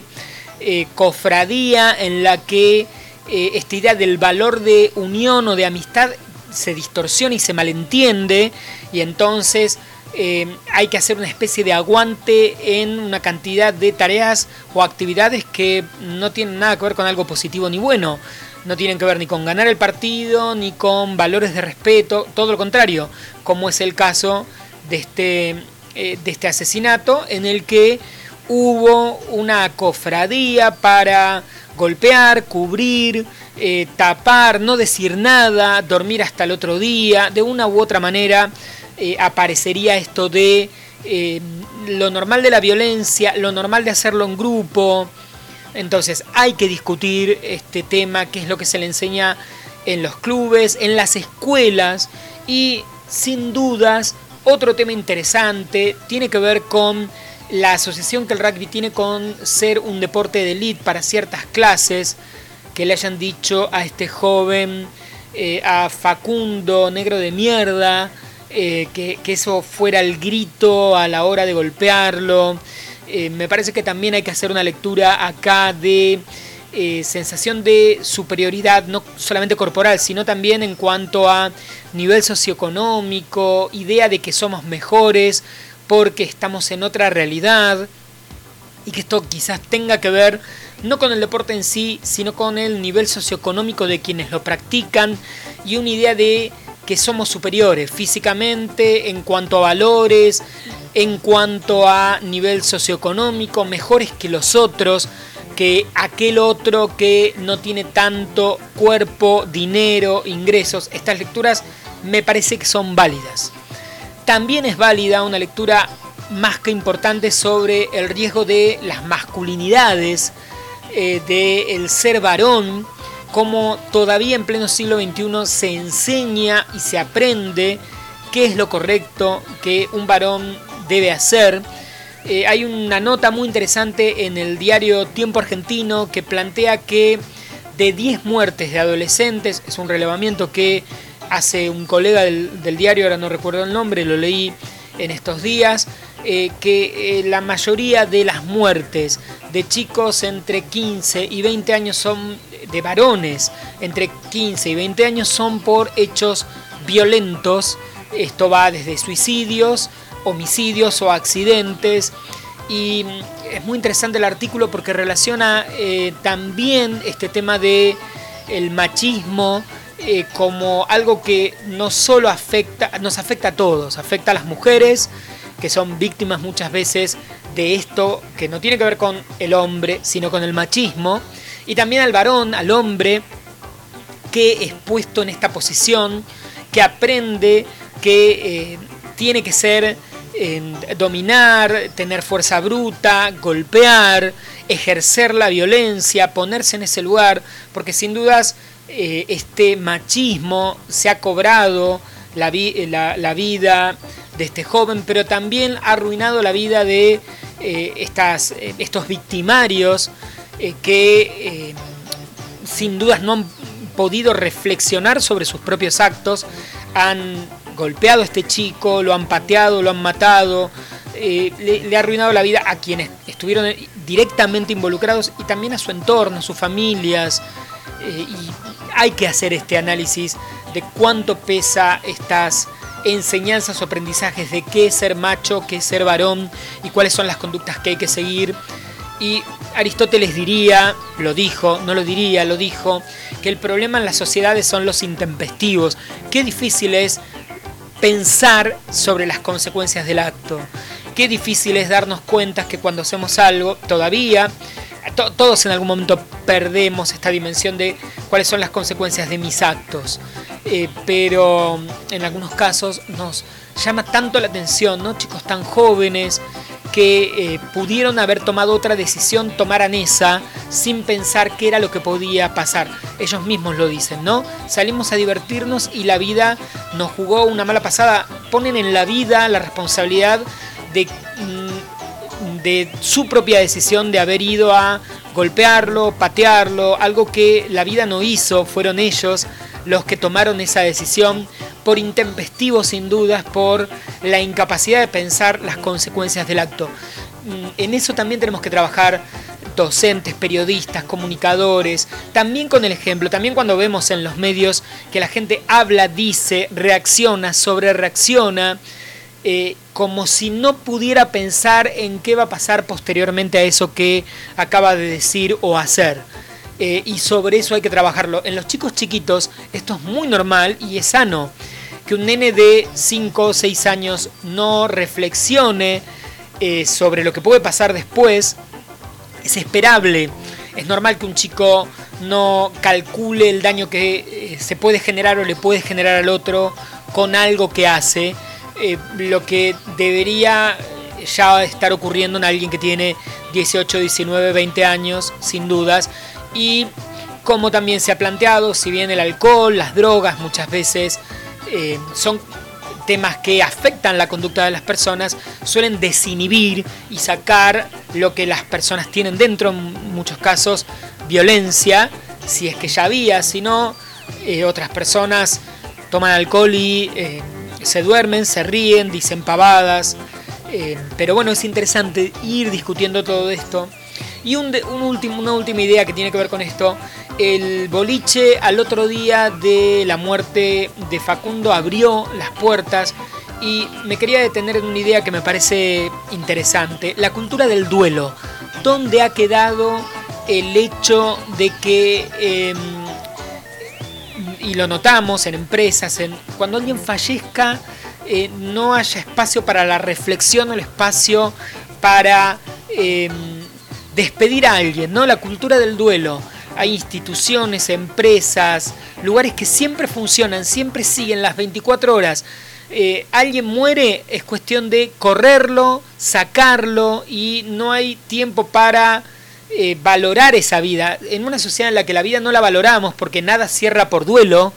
eh, cofradía en la que eh, esta idea del valor de unión o de amistad se distorsiona y se malentiende y entonces eh, hay que hacer una especie de aguante en una cantidad de tareas o actividades que no tienen nada que ver con algo positivo ni bueno no tienen que ver ni con ganar el partido, ni con valores de respeto, todo lo contrario, como es el caso de este, eh, de este asesinato en el que hubo una cofradía para golpear, cubrir, eh, tapar, no decir nada, dormir hasta el otro día, de una u otra manera eh, aparecería esto de lo normal de la violencia, lo normal de hacerlo en grupo, entonces hay que discutir este tema, qué es lo que se le enseña en los clubes, en las escuelas y sin dudas otro tema interesante tiene que ver con la asociación que el rugby tiene con ser un deporte de elite para ciertas clases, que le hayan dicho a este joven, eh, a Facundo, negro de mierda, eh, que, que, eso fuera el grito a la hora de golpearlo. Eh, me parece que también hay que hacer una lectura acá de eh, sensación de superioridad, no solamente corporal, sino también en cuanto a nivel socioeconómico, idea de que somos mejores porque estamos en otra realidad y que esto quizás tenga que ver no con el deporte en sí, sino con el nivel socioeconómico de quienes lo practican y una idea de que somos superiores físicamente, en cuanto a valores, en cuanto a nivel socioeconómico, mejores que los otros, que aquel otro que no tiene tanto cuerpo, dinero, ingresos. Estas lecturas me parece que son válidas. También es válida una lectura más que importante sobre el riesgo de las masculinidades, eh, del ser varón, como todavía en pleno siglo XXI se enseña y se aprende qué es lo correcto que un varón debe hacer. Eh, hay una nota muy interesante en el diario Tiempo Argentino que plantea que de 10 muertes de adolescentes, es un relevamiento que hace un colega del, diario, ahora no recuerdo el nombre, lo leí en estos días, eh, que eh, la mayoría de las muertes de chicos entre 15 y 20 años son de varones entre 15 y 20 años son por hechos violentos. Esto va desde suicidios, homicidios o accidentes. Y mm, es muy interesante el artículo porque relaciona eh, también este tema de machismo como algo que no solo afecta, nos afecta a todos, afecta a las mujeres, que son víctimas muchas veces de esto que no tiene que ver con el hombre, sino con el machismo, y también al varón, al hombre, que es puesto en esta posición, que aprende que eh, tiene que ser eh, dominar, tener fuerza bruta, golpear, ejercer la violencia, ponerse en ese lugar, porque sin dudas eh, este machismo se ha cobrado la, la vida de este joven, pero también ha arruinado la vida de eh, estas, eh, estos victimarios eh, que sin dudas no han podido reflexionar sobre sus propios actos, han golpeado a este chico, lo han pateado, lo han matado, le, ha arruinado la vida a quienes estuvieron directamente involucrados y también a su entorno, a sus familias. y hay que hacer este análisis de cuánto pesa estas enseñanzas o aprendizajes de qué es ser macho, qué es ser varón y cuáles son las conductas que hay que seguir. Y Aristóteles diría, lo dijo, no lo diría, lo dijo, que el problema en las sociedades son los intempestivos. Qué difícil es pensar sobre las consecuencias del acto. Qué difícil es darnos cuenta que cuando hacemos algo, todavía, todos en algún momento perdemos esta dimensión de cuáles son las consecuencias de mis actos. Eh, pero en algunos casos nos llama tanto la atención, ¿no? Chicos tan jóvenes que eh, pudieron haber tomado otra decisión, tomaran esa sin pensar qué era lo que podía pasar. Ellos mismos lo dicen, ¿no? Salimos a divertirnos y la vida nos jugó una mala pasada. Ponen en la vida la responsabilidad de, mm, de su propia decisión de haber ido a golpearlo, patearlo, algo que la vida no hizo, fueron ellos los que tomaron esa decisión por intempestivo sin dudas, por la incapacidad de pensar las consecuencias del acto. Mm, en eso también tenemos que trabajar docentes, periodistas, comunicadores, también con el ejemplo, también cuando vemos en los medios que la gente habla, dice, reacciona, sobre reacciona, eh, como si no pudiera pensar en qué va a pasar posteriormente a eso que acaba de decir o hacer. Eh, y sobre eso hay que trabajarlo. En los chicos chiquitos esto es muy normal y es sano. Que un nene de 5 o 6 años no reflexione eh, sobre lo que puede pasar después es esperable. Es normal que un chico no calcule el daño que eh, se puede generar o le puede generar al otro con algo que hace. lo que debería ya estar ocurriendo en alguien que tiene 18, 19, 20 años, sin dudas, y como también se ha planteado, si bien el alcohol, las drogas muchas veces eh, son temas que afectan la conducta de las personas, suelen desinhibir y sacar lo que las personas tienen dentro, en muchos casos violencia, si es que ya había, si no, eh, otras personas toman alcohol y eh, se duermen, se ríen, dicen pavadas, pero bueno, es interesante ir discutiendo todo esto Y una última idea que tiene que ver con esto. El boliche al otro día de la muerte de Facundo abrió las puertas y me quería detener en una idea que me parece interesante. La cultura del duelo. ¿Dónde ha quedado el hecho de que... em, y lo notamos en empresas, en cuando alguien fallezca, eh, no haya espacio para la reflexión o el espacio para eh, despedir a alguien, ¿no? La cultura del duelo. Hay instituciones, empresas, lugares que siempre funcionan, siempre siguen las 24 horas. Eh, alguien muere, es cuestión de correrlo, sacarlo y no hay tiempo para eh, valorar esa vida. En una sociedad en la que la vida no la valoramos porque nada cierra por duelo,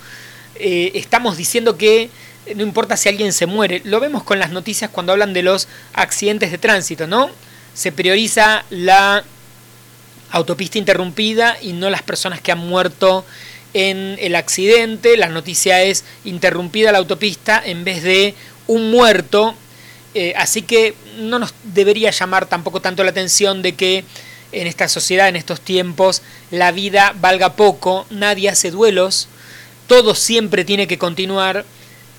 eh, estamos diciendo que no importa si alguien se muere. Lo vemos con las noticias cuando hablan de los accidentes de tránsito, ¿no? Se prioriza la autopista interrumpida y no las personas que han muerto en el accidente. La noticia es interrumpida la autopista en vez de un muerto. Eh, así que no nos debería llamar tampoco tanto la atención de que en esta sociedad, en estos tiempos, la vida valga poco, nadie hace duelos, todo siempre tiene que continuar,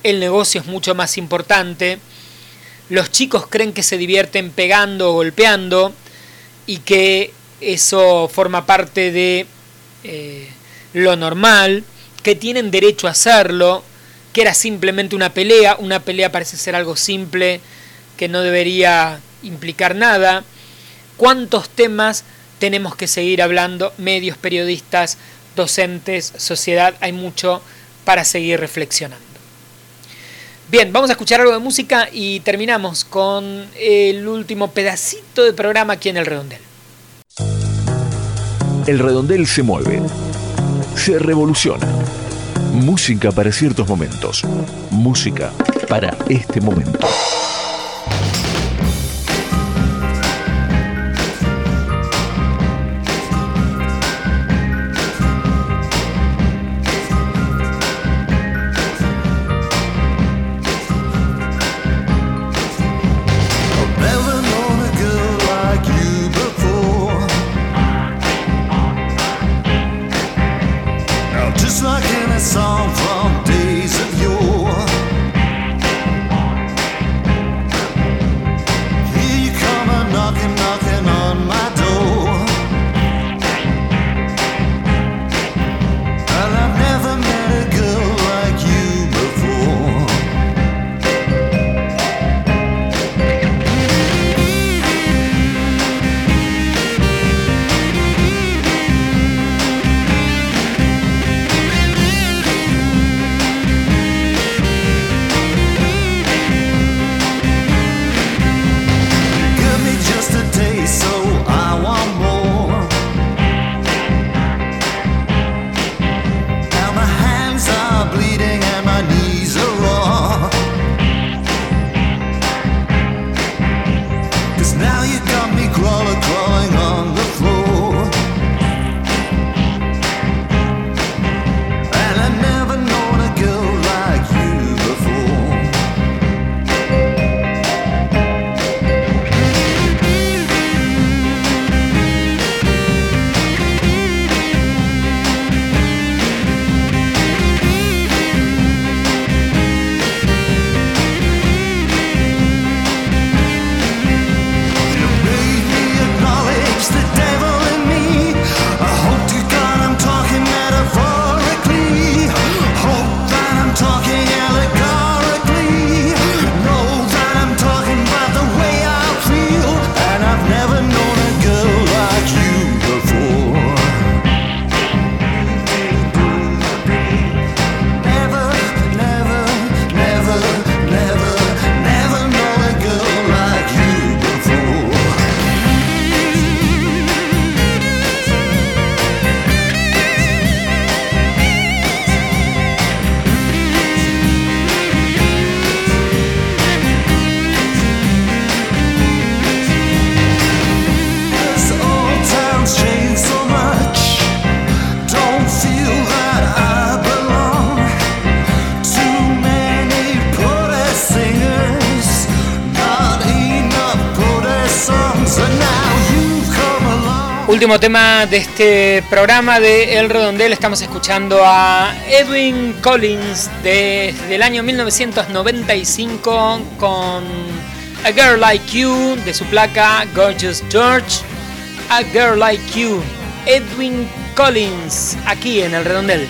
el negocio es mucho más importante, los chicos creen que se divierten pegando o golpeando y que eso forma parte de eh, lo normal, que tienen derecho a hacerlo, que era simplemente una pelea, una pelea parece ser algo simple, que no debería implicar nada. ¿Cuántos temas tenemos que seguir hablando? Medios, periodistas, docentes, sociedad, hay mucho para seguir reflexionando. Bien, vamos a escuchar algo de música y terminamos con el último pedacito de programa aquí en el redondel. El redondel se mueve, se revoluciona. Música para ciertos momentos, música para este momento. Último tema de este programa de El Redondel. Estamos escuchando a Edwin Collins desde el año 1995 con A Girl Like You de su placa Gorgeous George. A Girl Like You. Edwin Collins aquí en El Redondel.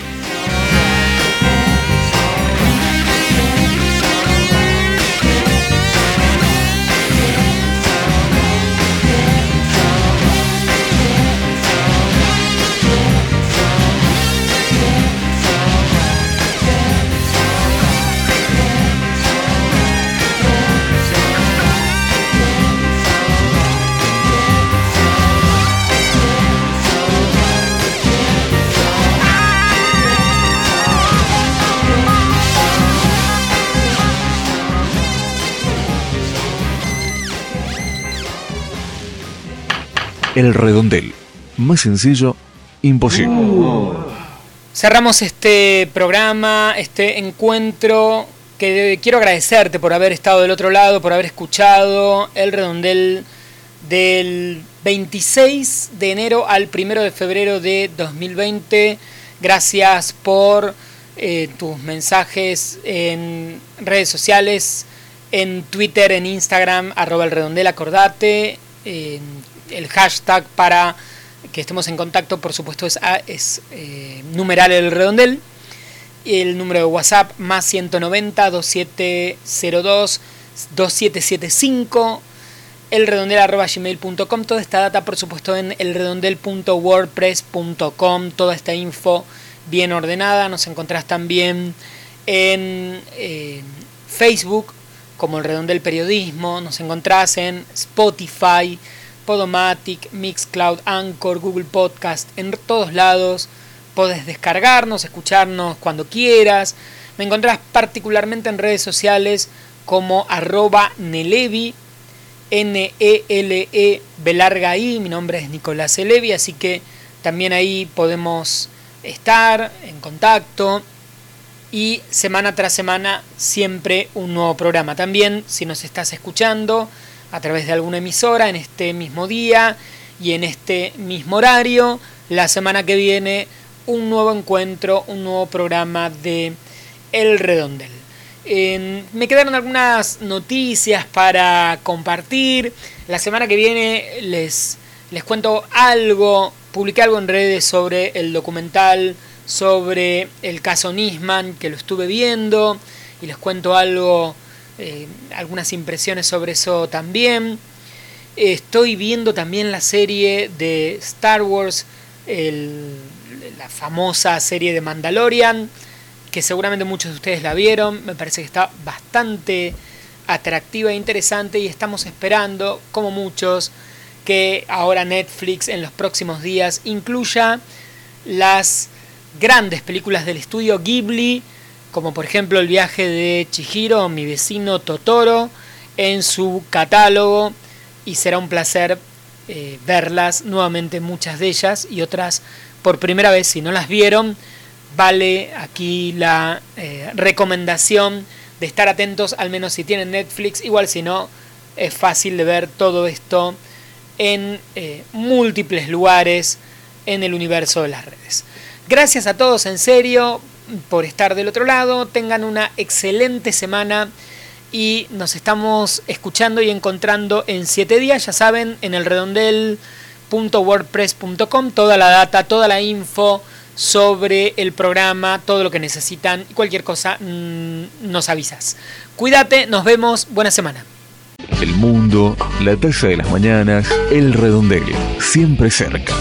El redondel. Más sencillo, imposible. Cerramos este programa, este encuentro, que quiero agradecerte por haber estado del otro lado, por haber escuchado el redondel del 26 de enero al 1 de febrero de 2020. Gracias por eh, tus mensajes en redes sociales, en Twitter, en Instagram, arroba el redondel, acordate. El hashtag para que estemos en contacto, por supuesto, es, eh, numeral el redondel. El número de WhatsApp más 190 2702 2775 elredondel.gmail.com Toda esta data, por supuesto, en elredondel.wordpress.com. Toda esta info bien ordenada. Nos encontrás también en eh, Facebook como el Redondel Periodismo. Nos encontrás en Spotify Podomatic, Mixcloud, Anchor, Google Podcast, en todos lados. Podés descargarnos, escucharnos cuando quieras. Me encontrás particularmente en redes sociales como arroba Nelevi, N-E-L-E, B larga I. Mi nombre es Nicolás Elevi, así que también ahí podemos estar en contacto. Y semana tras semana siempre un nuevo programa. También si nos estás escuchando a través de alguna emisora en este mismo día y en este mismo horario. La semana que viene un nuevo encuentro, un nuevo programa de El Redondel. me quedaron algunas noticias para compartir. La semana que viene les, les cuento algo, publiqué algo en redes sobre el documental sobre el caso Nisman, que lo estuve viendo, y les cuento algo eh, algunas impresiones sobre eso también. Estoy viendo también la serie de Star Wars, la famosa serie de Mandalorian, que seguramente muchos de ustedes la vieron. Me parece que está bastante atractiva e interesante y estamos esperando, como muchos, que ahora Netflix en los próximos días incluya las grandes películas del estudio Ghibli como por ejemplo el viaje de Chihiro, mi vecino Totoro, en su catálogo y será un placer eh, verlas nuevamente muchas de ellas y otras por primera vez si no las vieron vale aquí la eh, recomendación de estar atentos al menos si tienen Netflix igual si no es fácil de ver todo esto en eh, múltiples lugares en el universo de las redes. Gracias a todos en serio por estar del otro lado. Tengan una excelente semana y nos estamos escuchando y encontrando en siete días, ya saben, en el redondel.wordpress.com, toda la data, toda la info sobre el programa, todo lo que necesitan, cualquier cosa mm, nos avisas. Cuídate, nos vemos, buena semana. El mundo, la taza de las mañanas, el redondel, siempre cerca.